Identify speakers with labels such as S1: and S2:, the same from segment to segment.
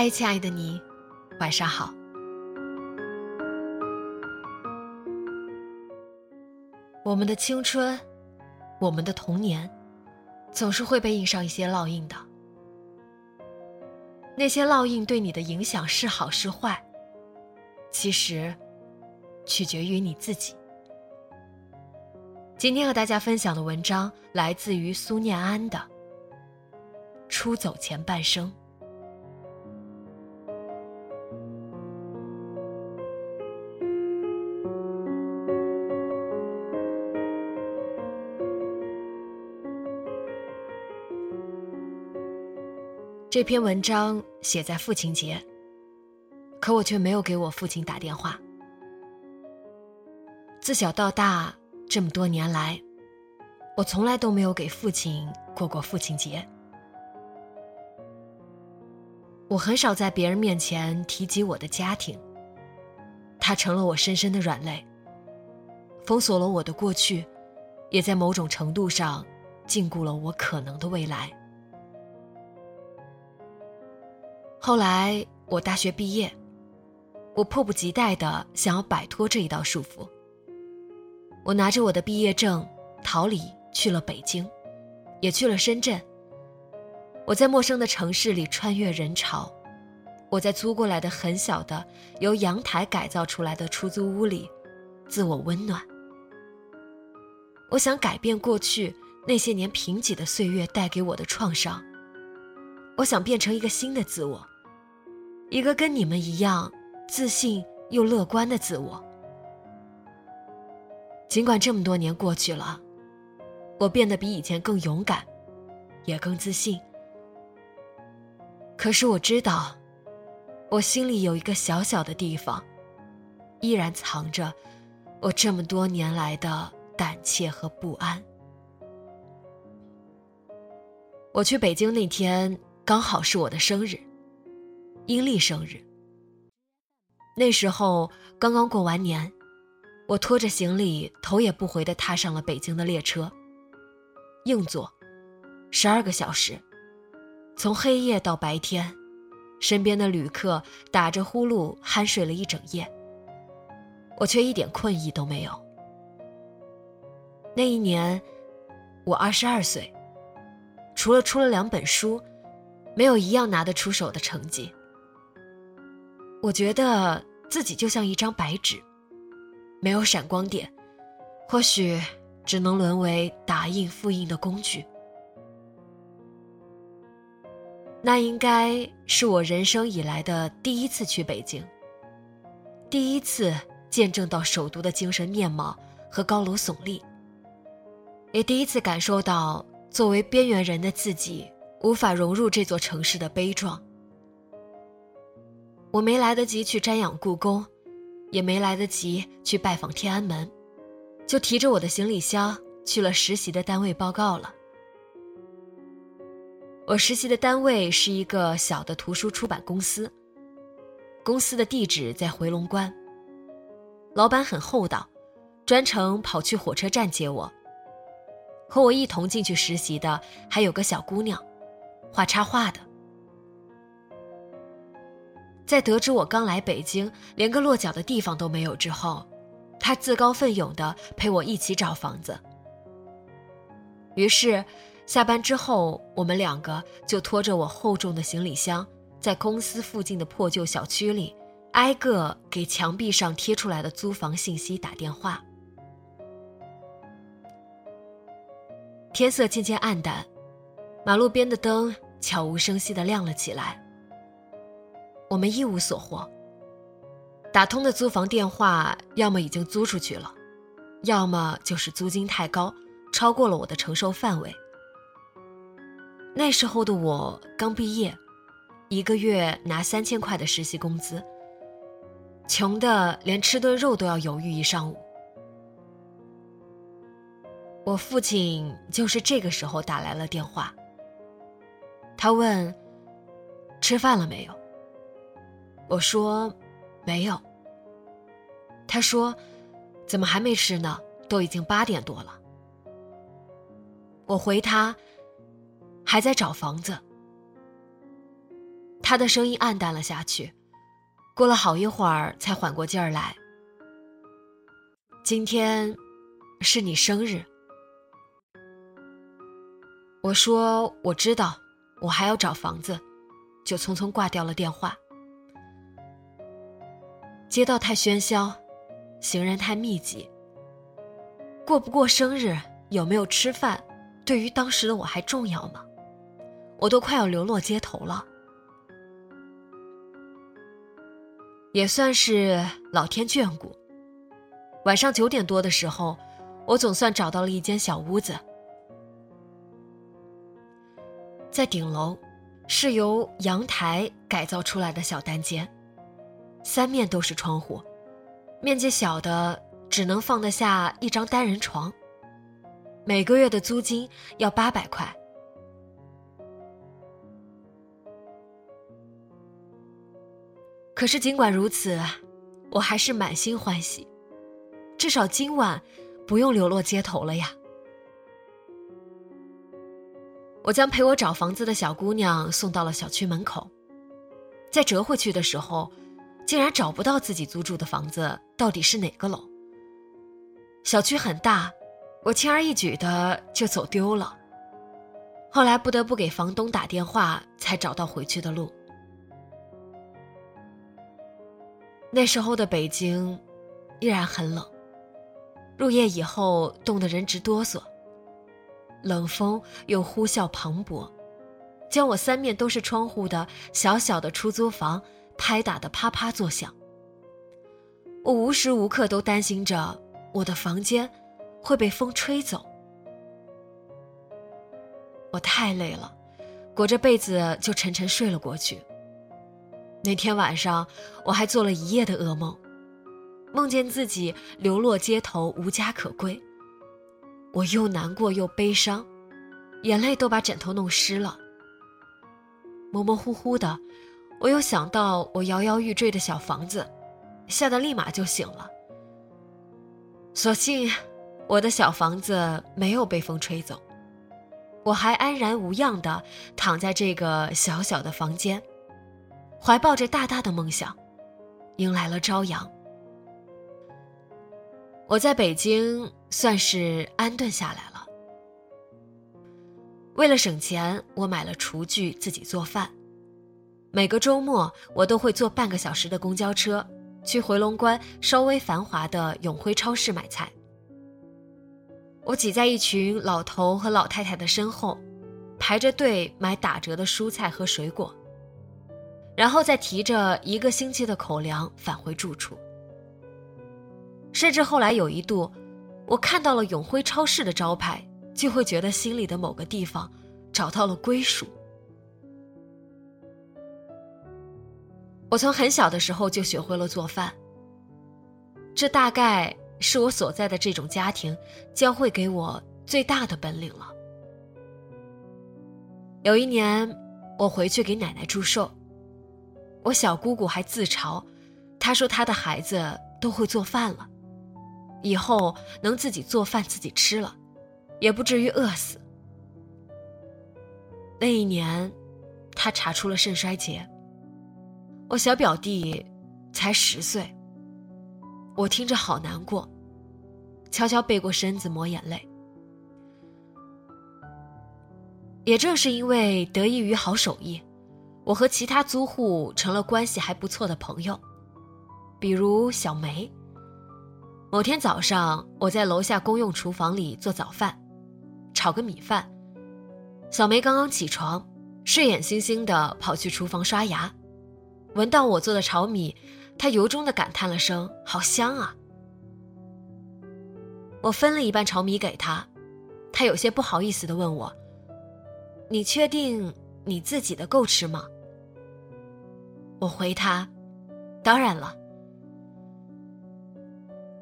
S1: 嗨，亲爱的你，晚上好。我们的青春，我们的童年，总是会被印上一些烙印的。那些烙印对你的影响是好是坏，其实取决于你自己。今天和大家分享的文章来自于苏念安的《出走前半生》。这篇文章写在父亲节，可我却没有给我父亲打电话。自小到大这么多年来，我从来都没有给父亲过过父亲节。我很少在别人面前提及我的家庭，它成了我深深的软肋，封锁了我的过去，也在某种程度上禁锢了我可能的未来。后来我大学毕业，我迫不及待的想要摆脱这一道束缚。我拿着我的毕业证逃离，去了北京，也去了深圳。我在陌生的城市里穿越人潮，我在租过来的很小的由阳台改造出来的出租屋里，自我温暖。我想改变过去那些年贫瘠的岁月带给我的创伤。我想变成一个新的自我，一个跟你们一样自信又乐观的自我。尽管这么多年过去了，我变得比以前更勇敢，也更自信。可是我知道，我心里有一个小小的地方，依然藏着我这么多年来的胆怯和不安。我去北京那天。刚好是我的生日，阴历生日。那时候刚刚过完年，我拖着行李，头也不回地踏上了北京的列车。硬座，十二个小时，从黑夜到白天，身边的旅客打着呼噜酣睡了一整夜，我却一点困意都没有。那一年，我二十二岁，除了出了两本书。没有一样拿得出手的成绩，我觉得自己就像一张白纸，没有闪光点，或许只能沦为打印复印的工具。那应该是我人生以来的第一次去北京，第一次见证到首都的精神面貌和高楼耸立，也第一次感受到作为边缘人的自己。无法融入这座城市的悲壮。我没来得及去瞻仰故宫，也没来得及去拜访天安门，就提着我的行李箱去了实习的单位报告了。我实习的单位是一个小的图书出版公司，公司的地址在回龙观。老板很厚道，专程跑去火车站接我。和我一同进去实习的还有个小姑娘。画插画的，在得知我刚来北京，连个落脚的地方都没有之后，他自告奋勇的陪我一起找房子。于是，下班之后，我们两个就拖着我厚重的行李箱，在公司附近的破旧小区里，挨个给墙壁上贴出来的租房信息打电话。天色渐渐暗淡，马路边的灯悄无声息地亮了起来。我们一无所获。打通的租房电话，要么已经租出去了，要么就是租金太高。超过了我的承受范围。那时候的我刚毕业，一个月拿三千块的实习工资，穷的连吃顿肉都要犹豫一上午。我父亲就是这个时候打来了电话。他问：“吃饭了没有？”我说：“没有。”他说：“怎么还没吃呢？都已经八点多了。”我回他，还在找房子。他的声音暗淡了下去，过了好一会儿才缓过劲儿来。今天是你生日，我说我知道，我还要找房子，就匆匆挂掉了电话。街道太喧嚣，行人太密集，过不过生日，有没有吃饭？对于当时的我还重要吗？我都快要流落街头了。也算是老天眷顾。晚上九点多的时候，我总算找到了一间小屋子，在顶楼，是由阳台改造出来的小单间，三面都是窗户，面积小的只能放得下一张单人床。每个月的租金要八百块，可是尽管如此，我还是满心欢喜，至少今晚不用流落街头了呀。我将陪我找房子的小姑娘送到了小区门口，在折回去的时候，竟然找不到自己租住的房子到底是哪个楼。小区很大。我轻而易举的就走丢了，后来不得不给房东打电话才找到回去的路。那时候的北京依然很冷，入夜以后冻得人直哆嗦，冷风又呼啸磅礴，将我三面都是窗户的小小的出租房拍打的啪啪作响。我无时无刻都担心着我的房间。会被风吹走。我太累了，裹着被子就沉沉睡了过去。那天晚上，我还做了一夜的噩梦，梦见自己流落街头，无家可归。我又难过又悲伤，眼泪都把枕头弄湿了。模模糊糊的，我又想到我摇摇欲坠的小房子，吓得立马就醒了。所幸。我的小房子没有被风吹走，我还安然无恙的躺在这个小小的房间，怀抱着大大的梦想，迎来了朝阳。我在北京算是安顿下来了。为了省钱，我买了厨具自己做饭。每个周末，我都会坐半个小时的公交车去回龙观稍微繁华的永辉超市买菜。我挤在一群老头和老太太的身后，排着队买打折的蔬菜和水果，然后再提着一个星期的口粮返回住处。甚至后来有一度，我看到了永辉超市的招牌，就会觉得心里的某个地方找到了归属。我从很小的时候就学会了做饭，这大概。是我所在的这种家庭教会给我最大的本领了。有一年，我回去给奶奶祝寿，我小姑姑还自嘲，她说她的孩子都会做饭了，以后能自己做饭自己吃了，也不至于饿死。那一年，他查出了肾衰竭。我小表弟才十岁。我听着好难过，悄悄背过身子抹眼泪。也正是因为得益于好手艺，我和其他租户成了关系还不错的朋友，比如小梅。某天早上，我在楼下公用厨房里做早饭，炒个米饭。小梅刚刚起床，睡眼惺惺地跑去厨房刷牙，闻到我做的炒米，她由衷地感叹了声：“好香啊！”我分了一半炒米给她，她有些不好意思地问我：“你确定你自己的够吃吗？”我回她：“当然了。”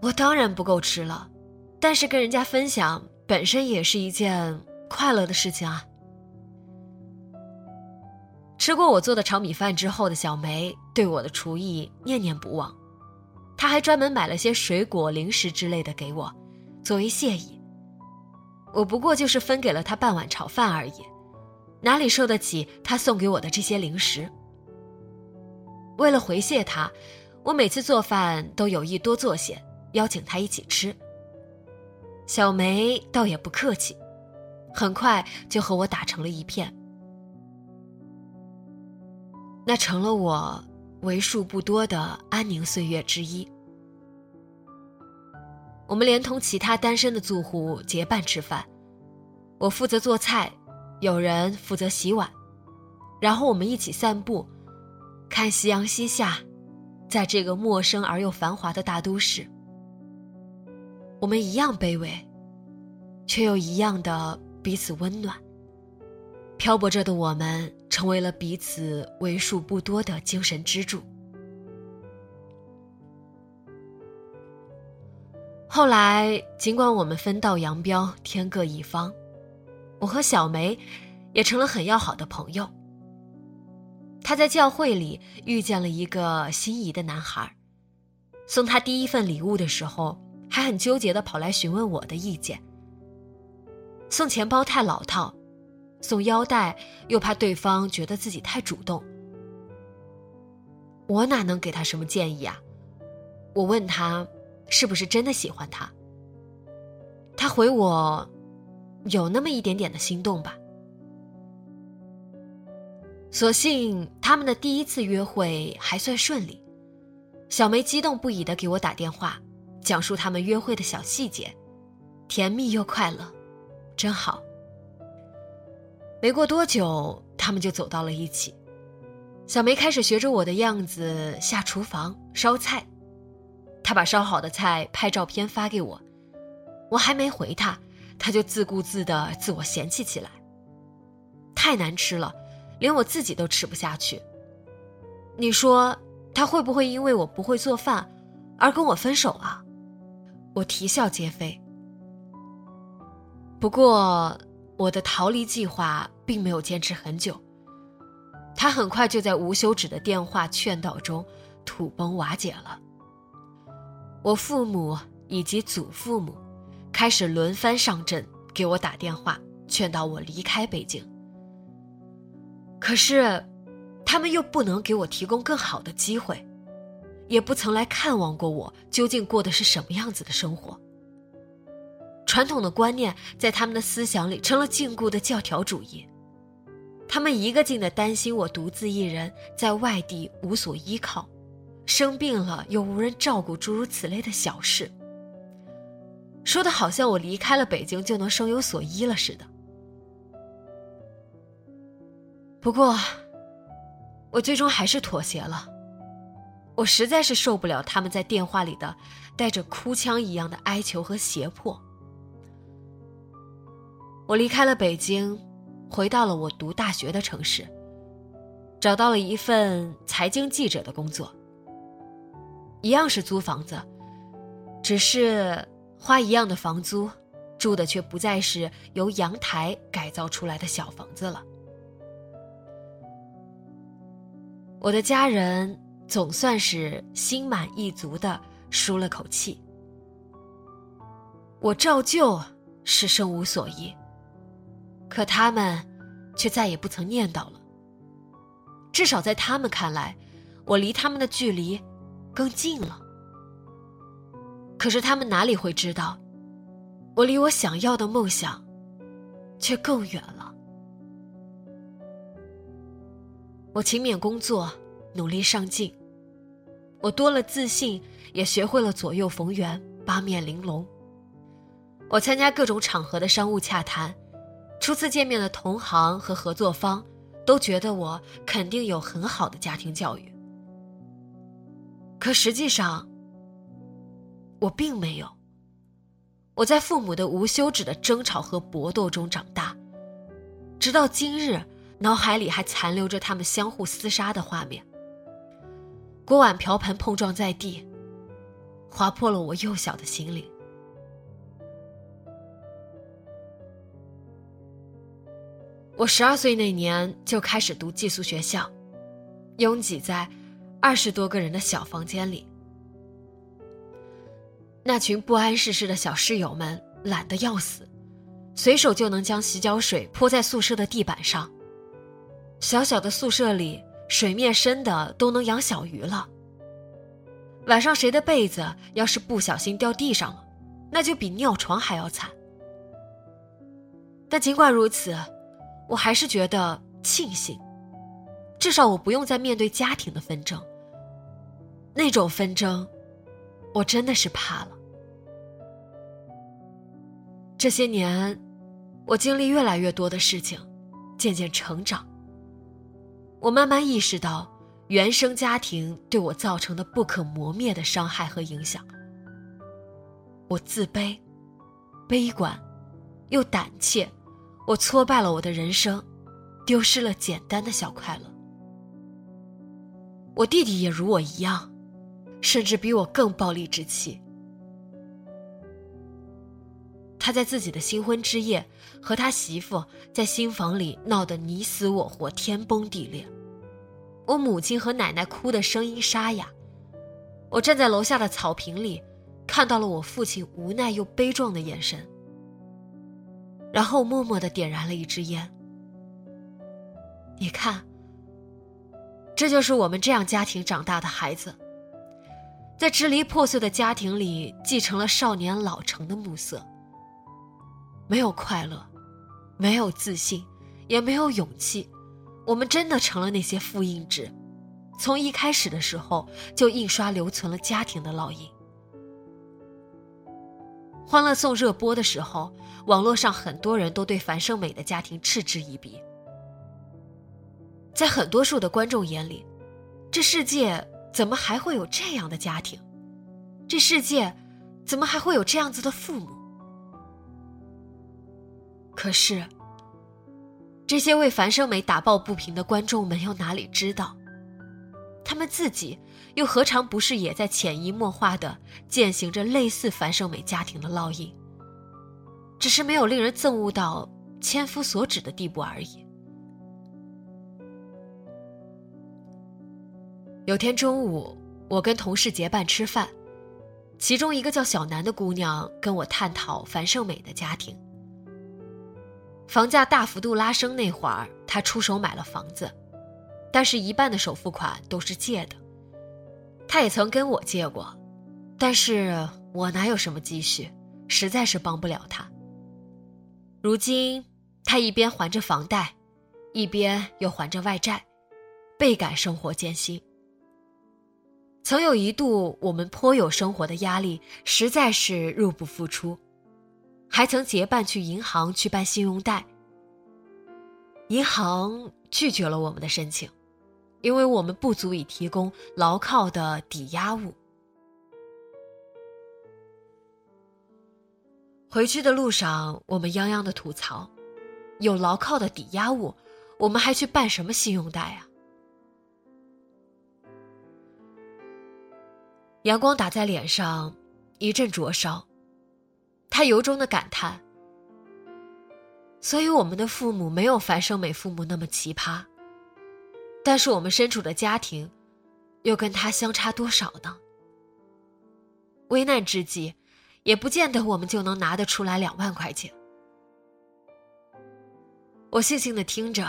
S1: 我当然不够吃了，但是跟人家分享本身也是一件快乐的事情啊。吃过我做的炒米饭之后的小梅对我的厨艺念念不忘，她还专门买了些水果、零食之类的给我，作为谢意。我不过就是分给了她半碗炒饭而已，哪里受得起她送给我的这些零食？为了回谢她，我每次做饭都有意多做些。邀请他一起吃。小梅倒也不客气，很快就和我打成了一片。那成了我为数不多的安宁岁月之一。我们连同其他单身的住户结伴吃饭，我负责做菜，有人负责洗碗，然后我们一起散步，看夕阳西下，在这个陌生而又繁华的大都市。我们一样卑微，却又一样的彼此温暖。漂泊着的我们，成为了彼此为数不多的精神支柱。后来，尽管我们分道扬镳，天各一方，我和小梅也成了很要好的朋友。她在教会里遇见了一个心仪的男孩，送他第一份礼物的时候。还很纠结的跑来询问我的意见。送钱包太老套，送腰带又怕对方觉得自己太主动。我哪能给他什么建议啊？我问他，是不是真的喜欢他？他回我，有那么一点点的心动吧。所幸他们的第一次约会还算顺利，小梅激动不已的给我打电话。讲述他们约会的小细节，甜蜜又快乐，真好。没过多久，他们就走到了一起。小梅开始学着我的样子下厨房烧菜，她把烧好的菜拍照片发给我，我还没回她，她就自顾自的自我嫌弃起来。太难吃了，连我自己都吃不下去。你说她会不会因为我不会做饭而跟我分手啊？我啼笑皆非。不过，我的逃离计划并没有坚持很久。他很快就在无休止的电话劝导中土崩瓦解了。我父母以及祖父母开始轮番上阵给我打电话，劝导我离开北京。可是，他们又不能给我提供更好的机会。也不曾来看望过我，究竟过的是什么样子的生活？传统的观念在他们的思想里成了禁锢的教条主义，他们一个劲的担心我独自一人在外地无所依靠，生病了又无人照顾，诸如此类的小事，说的好像我离开了北京就能生有所依了似的。不过，我最终还是妥协了。我实在是受不了他们在电话里的带着哭腔一样的哀求和胁迫。我离开了北京，回到了我读大学的城市，找到了一份财经记者的工作。一样是租房子，只是花一样的房租，住的却不再是由阳台改造出来的小房子了。我的家人。总算是心满意足的舒了口气。我照旧是生无所依，可他们却再也不曾念叨了。至少在他们看来，我离他们的距离更近了。可是他们哪里会知道，我离我想要的梦想却更远了。我勤勉工作，努力上进。我多了自信，也学会了左右逢源、八面玲珑。我参加各种场合的商务洽谈，初次见面的同行和合作方都觉得我肯定有很好的家庭教育。可实际上，我并没有。我在父母的无休止的争吵和搏斗中长大，直到今日，脑海里还残留着他们相互厮杀的画面。锅碗瓢盆碰撞在地，划破了我幼小的心灵。我十二岁那年就开始读寄宿学校，拥挤在二十多个人的小房间里。那群不谙世事的小室友们懒得要死，随手就能将洗脚水泼在宿舍的地板上。小小的宿舍里，水面深的都能养小鱼了。晚上谁的被子要是不小心掉地上了，那就比尿床还要惨。但尽管如此，我还是觉得庆幸，至少我不用再面对家庭的纷争。那种纷争，我真的是怕了。这些年，我经历越来越多的事情，渐渐成长。我慢慢意识到，原生家庭对我造成的不可磨灭的伤害和影响。我自卑、悲观，又胆怯。我挫败了我的人生，丢失了简单的小快乐。我弟弟也如我一样，甚至比我更暴戾之气。他在自己的新婚之夜，和他媳妇在新房里闹得你死我活、天崩地裂。我母亲和奶奶哭的声音沙哑。我站在楼下的草坪里，看到了我父亲无奈又悲壮的眼神。然后默默的点燃了一支烟。你看，这就是我们这样家庭长大的孩子，在支离破碎的家庭里继承了少年老成的暮色。没有快乐，没有自信，也没有勇气，我们真的成了那些复印纸，从一开始的时候就印刷留存了家庭的烙印。欢乐颂热播的时候，网络上很多人都对樊胜美的家庭嗤之以鼻。在很多数的观众眼里，这世界怎么还会有这样的家庭？这世界怎么还会有这样子的父母？可是，这些为樊胜美打抱不平的观众们又哪里知道，他们自己又何尝不是也在潜移默化的践行着类似樊胜美家庭的烙印？只是没有令人憎恶到千夫所指的地步而已。有天中午，我跟同事结伴吃饭，其中一个叫小南的姑娘跟我探讨樊胜美的家庭。房价大幅度拉升那会儿，他出手买了房子，但是一半的首付款都是借的。他也曾跟我借过，但是我哪有什么积蓄，实在是帮不了他。如今他一边还着房贷，一边又还着外债，倍感生活艰辛。曾有一度，我们颇有生活的压力，实在是入不敷出。还曾结伴去银行去办信用贷，银行拒绝了我们的申请，因为我们不足以提供牢靠的抵押物。回去的路上，我们泱泱的吐槽：有牢靠的抵押物，我们还去办什么信用贷啊？阳光打在脸上，一阵灼烧。他由衷的感叹：“所以我们的父母没有樊胜美父母那么奇葩，但是我们身处的家庭，又跟他相差多少呢？危难之际，也不见得我们就能拿得出来两万块钱。”我悻悻的听着，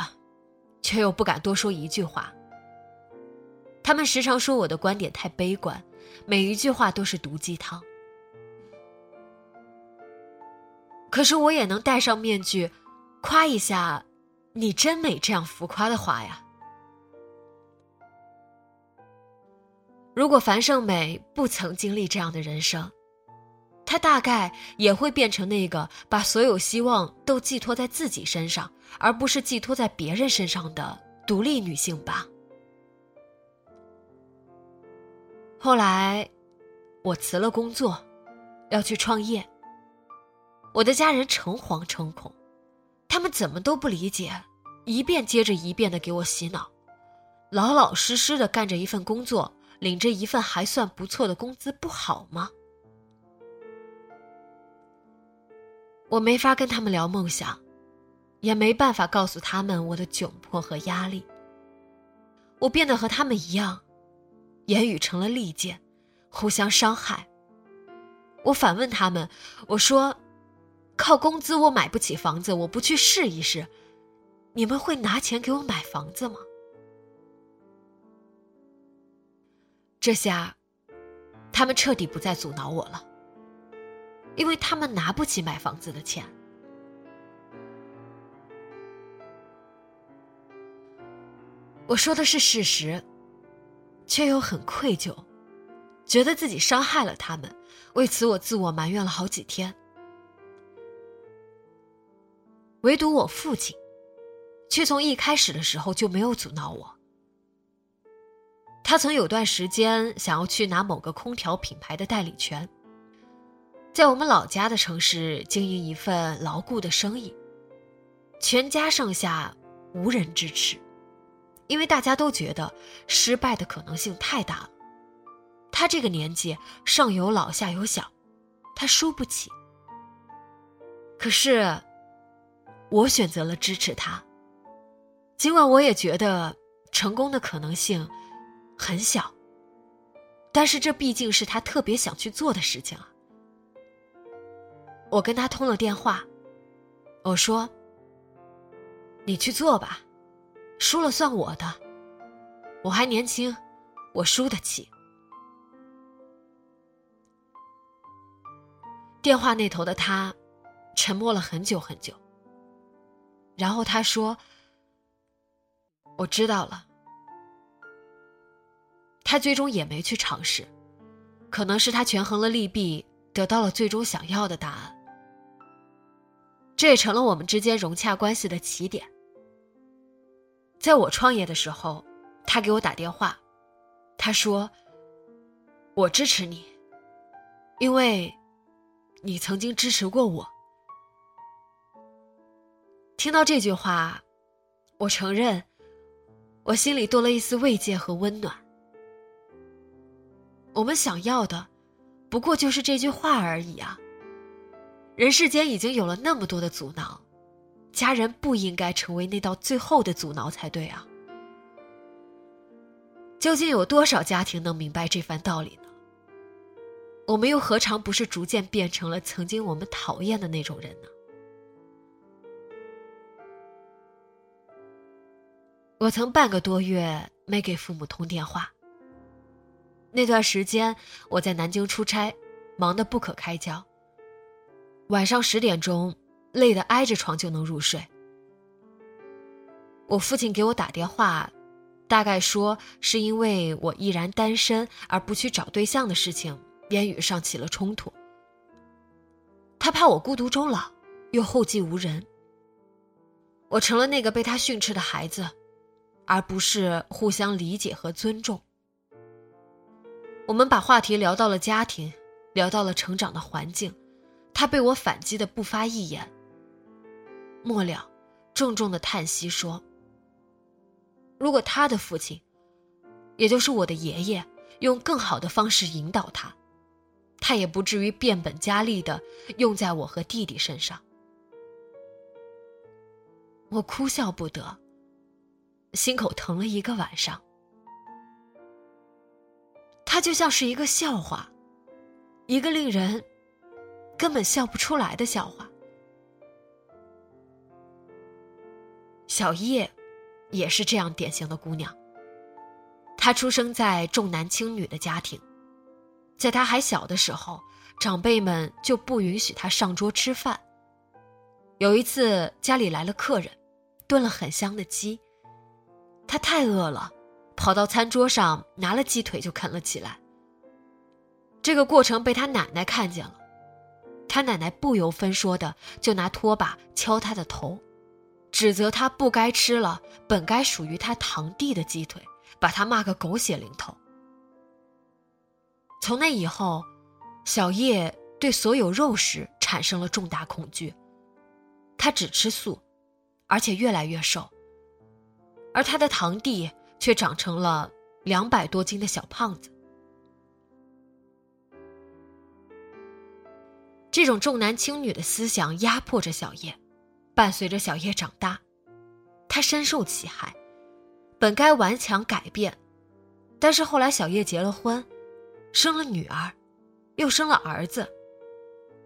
S1: 却又不敢多说一句话。他们时常说我的观点太悲观，每一句话都是毒鸡汤。可是我也能戴上面具，夸一下，你真美这样浮夸的话呀。如果樊胜美不曾经历这样的人生，她大概也会变成那个把所有希望都寄托在自己身上，而不是寄托在别人身上的独立女性吧。后来，我辞了工作，要去创业。我的家人诚惶诚恐，他们怎么都不理解，一遍接着一遍的给我洗脑，老老实实的干着一份工作，领着一份还算不错的工资，不好吗？我没法跟他们聊梦想，也没办法告诉他们我的窘迫和压力。我变得和他们一样。言语成了利剑，互相伤害。我反问他们：“我说，靠工资我买不起房子，我不去试一试，你们会拿钱给我买房子吗？”这下，他们彻底不再阻挠我了，因为他们拿不起买房子的钱。我说的是事实。却又很愧疚，觉得自己伤害了他们，为此我自我埋怨了好几天。唯独我父亲，却从一开始的时候就没有阻挠我。他曾有段时间想要去拿某个空调品牌的代理权，在我们老家的城市经营一份牢固的生意，全家上下无人支持。因为大家都觉得失败的可能性太大了，他这个年纪上有老下有小，他输不起。可是，我选择了支持他，尽管我也觉得成功的可能性很小，但是这毕竟是他特别想去做的事情啊。我跟他通了电话，我说：“你去做吧。”输了算我的，我还年轻，我输得起。电话那头的他沉默了很久很久，然后他说：“我知道了。”他最终也没去尝试，可能是他权衡了利弊，得到了最终想要的答案。这也成了我们之间融洽关系的起点。在我创业的时候，他给我打电话，他说：“我支持你，因为，你曾经支持过我。”听到这句话，我承认，我心里多了一丝慰藉和温暖。我们想要的，不过就是这句话而已啊。人世间已经有了那么多的阻挠。家人不应该成为那道最后的阻挠才对啊！究竟有多少家庭能明白这番道理呢？我们又何尝不是逐渐变成了曾经我们讨厌的那种人呢？我曾半个多月没给父母通电话。那段时间我在南京出差，忙得不可开交。晚上十点钟。累得挨着床就能入睡。我父亲给我打电话，大概说是因为我依然单身而不去找对象的事情，言语上起了冲突。他怕我孤独终老，又后继无人。我成了那个被他训斥的孩子，而不是互相理解和尊重。我们把话题聊到了家庭，聊到了成长的环境，他被我反击的不发一言。末了，重重的叹息说：“如果他的父亲，也就是我的爷爷，用更好的方式引导他，他也不至于变本加厉的用在我和弟弟身上。”我哭笑不得，心口疼了一个晚上。他就像是一个笑话，一个令人根本笑不出来的笑话。小叶，也是这样典型的姑娘。她出生在重男轻女的家庭，在她还小的时候，长辈们就不允许她上桌吃饭。有一次家里来了客人，炖了很香的鸡，他太饿了，跑到餐桌上拿了鸡腿就啃了起来。这个过程被他奶奶看见了，他奶奶不由分说的就拿拖把敲他的头，指责他不该吃了本该属于他堂弟的鸡腿，把他骂个狗血淋头。从那以后，小叶对所有肉食产生了重大恐惧，他只吃素，而且越来越瘦。而他的堂弟却长成了两百多斤的小胖子。这种重男轻女的思想压迫着小叶，伴随着小叶长大，他深受其害。本该顽强改变，但是后来小叶结了婚，生了女儿，又生了儿子，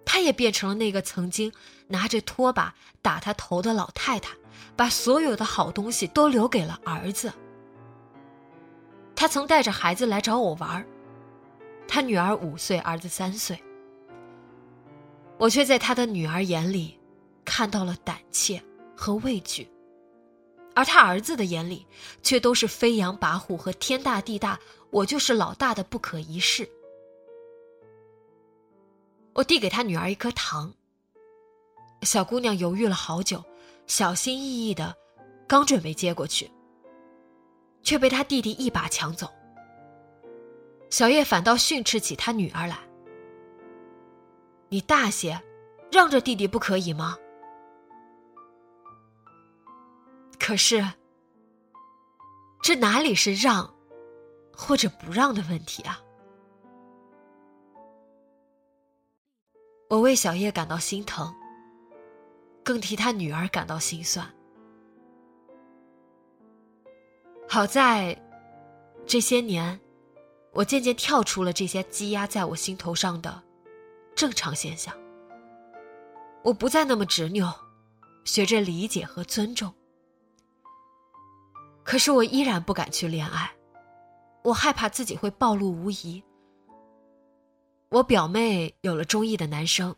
S1: 他也变成了那个曾经拿着拖把打他头的老太太。把所有的好东西都留给了儿子。他曾带着孩子来找我玩他女儿五岁，儿子三岁。我却在他的女儿眼里看到了胆怯和畏惧，而他儿子的眼里却都是飞扬跋扈和天大地大，我就是老大的不可一世。我递给他女儿一颗糖，小姑娘犹豫了好久。小心翼翼的，刚准备接过去，却被他弟弟一把抢走。小叶反倒训斥起他女儿来：“你大些，让着弟弟不可以吗？”可是，这哪里是让，或者不让的问题啊？我为小叶感到心疼。更替他女儿感到心酸。好在，这些年，我渐渐跳出了这些积压在我心头上的正常现象。我不再那么执拗，学着理解和尊重。可是我依然不敢去恋爱，我害怕自己会暴露无遗。我表妹有了中意的男生。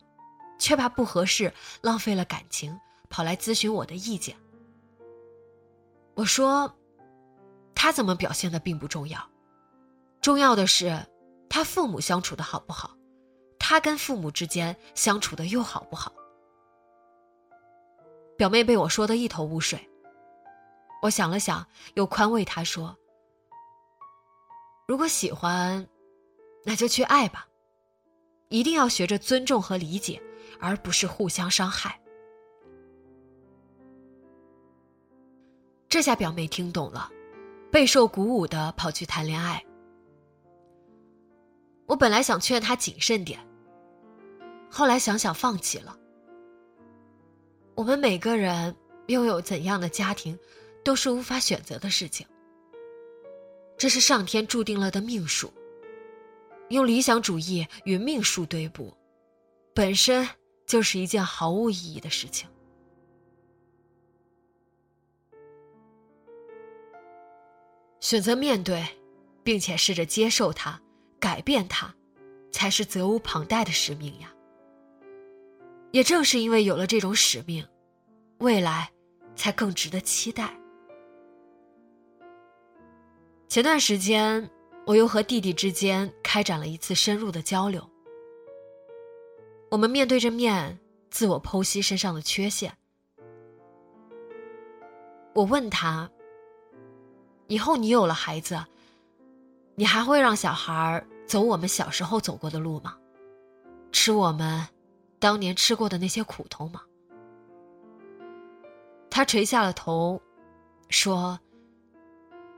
S1: 却怕不合适，浪费了感情，跑来咨询我的意见。我说：“他怎么表现的并不重要，重要的是他父母相处的好不好，他跟父母之间相处的又好不好。”表妹被我说的一头雾水。我想了想，又宽慰她说：“如果喜欢，那就去爱吧，一定要学着尊重和理解。”而不是互相伤害。这下表妹听懂了，备受鼓舞的跑去谈恋爱。我本来想劝她谨慎点，后来想想放弃了。我们每个人拥有怎样的家庭，都是无法选择的事情。这是上天注定了的命数。用理想主义与命数对簿，本身。就是一件毫无意义的事情。选择面对，并且试着接受它、改变它，才是责无旁贷的使命呀。也正是因为有了这种使命，未来才更值得期待。前段时间，我又和弟弟之间开展了一次深入的交流。我们面对着面，自我剖析身上的缺陷。我问他：“以后你有了孩子，你还会让小孩走我们小时候走过的路吗？吃我们当年吃过的那些苦头吗？”他垂下了头，说：“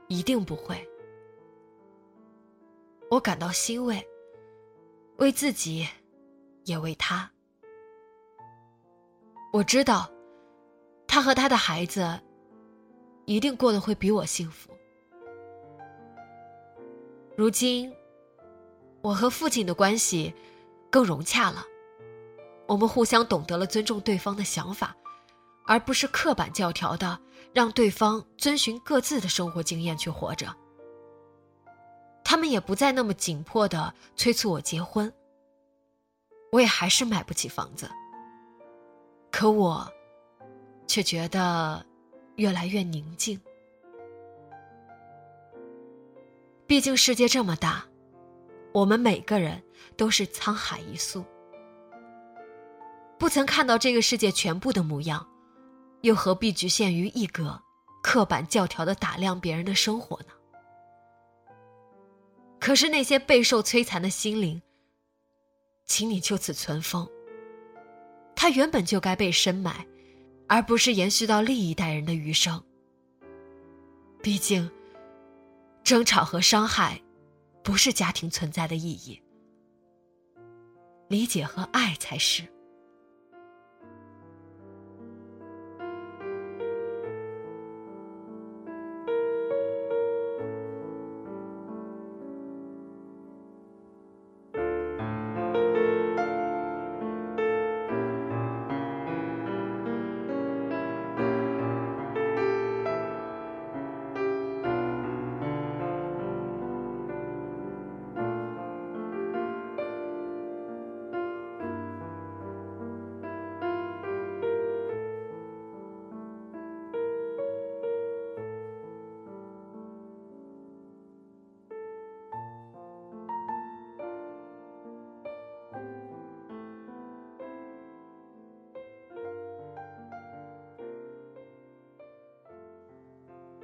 S1: 一定不会。”我感到欣慰，为自己。也为他，我知道，他和他的孩子一定过得会比我幸福。如今，我和父亲的关系更融洽了，我们互相懂得了尊重对方的想法，而不是刻板教条的让对方遵循各自的生活经验去活着。他们也不再那么紧迫的催促我结婚。我也还是买不起房子，可我却觉得越来越宁静。毕竟世界这么大，我们每个人都是沧海一粟，不曾看到这个世界全部的模样，又何必局限于一格，刻板教条的打量别人的生活呢？可是那些备受摧残的心灵，请你就此存封。他原本就该被深埋，而不是延续到另一代人的余生。毕竟，争吵和伤害，不是家庭存在的意义，理解和爱才是。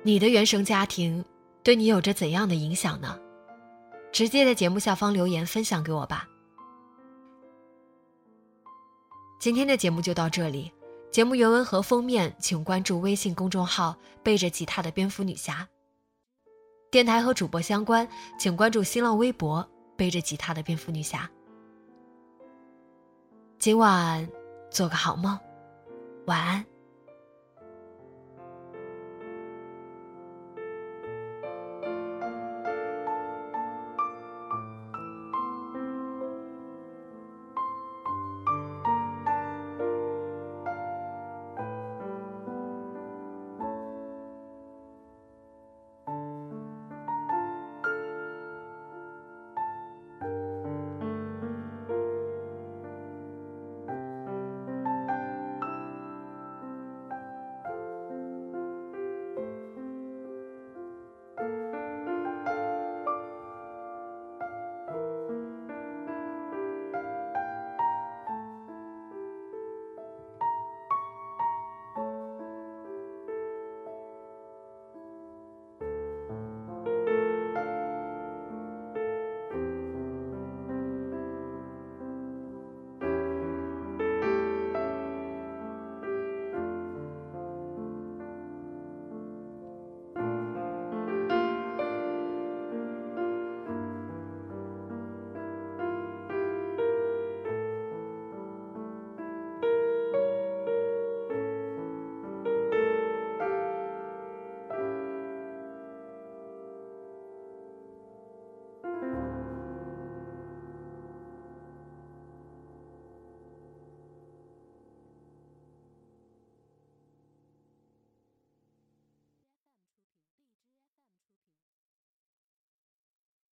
S1: 你的原生家庭对你有着怎样的影响呢？直接在节目下方留言分享给我吧。今天的节目就到这里，节目原文和封面请关注微信公众号“背着吉他的蝙蝠女侠”。电台和主播相关，请关注新浪微博“背着吉他的蝙蝠女侠”。今晚做个好梦，晚安。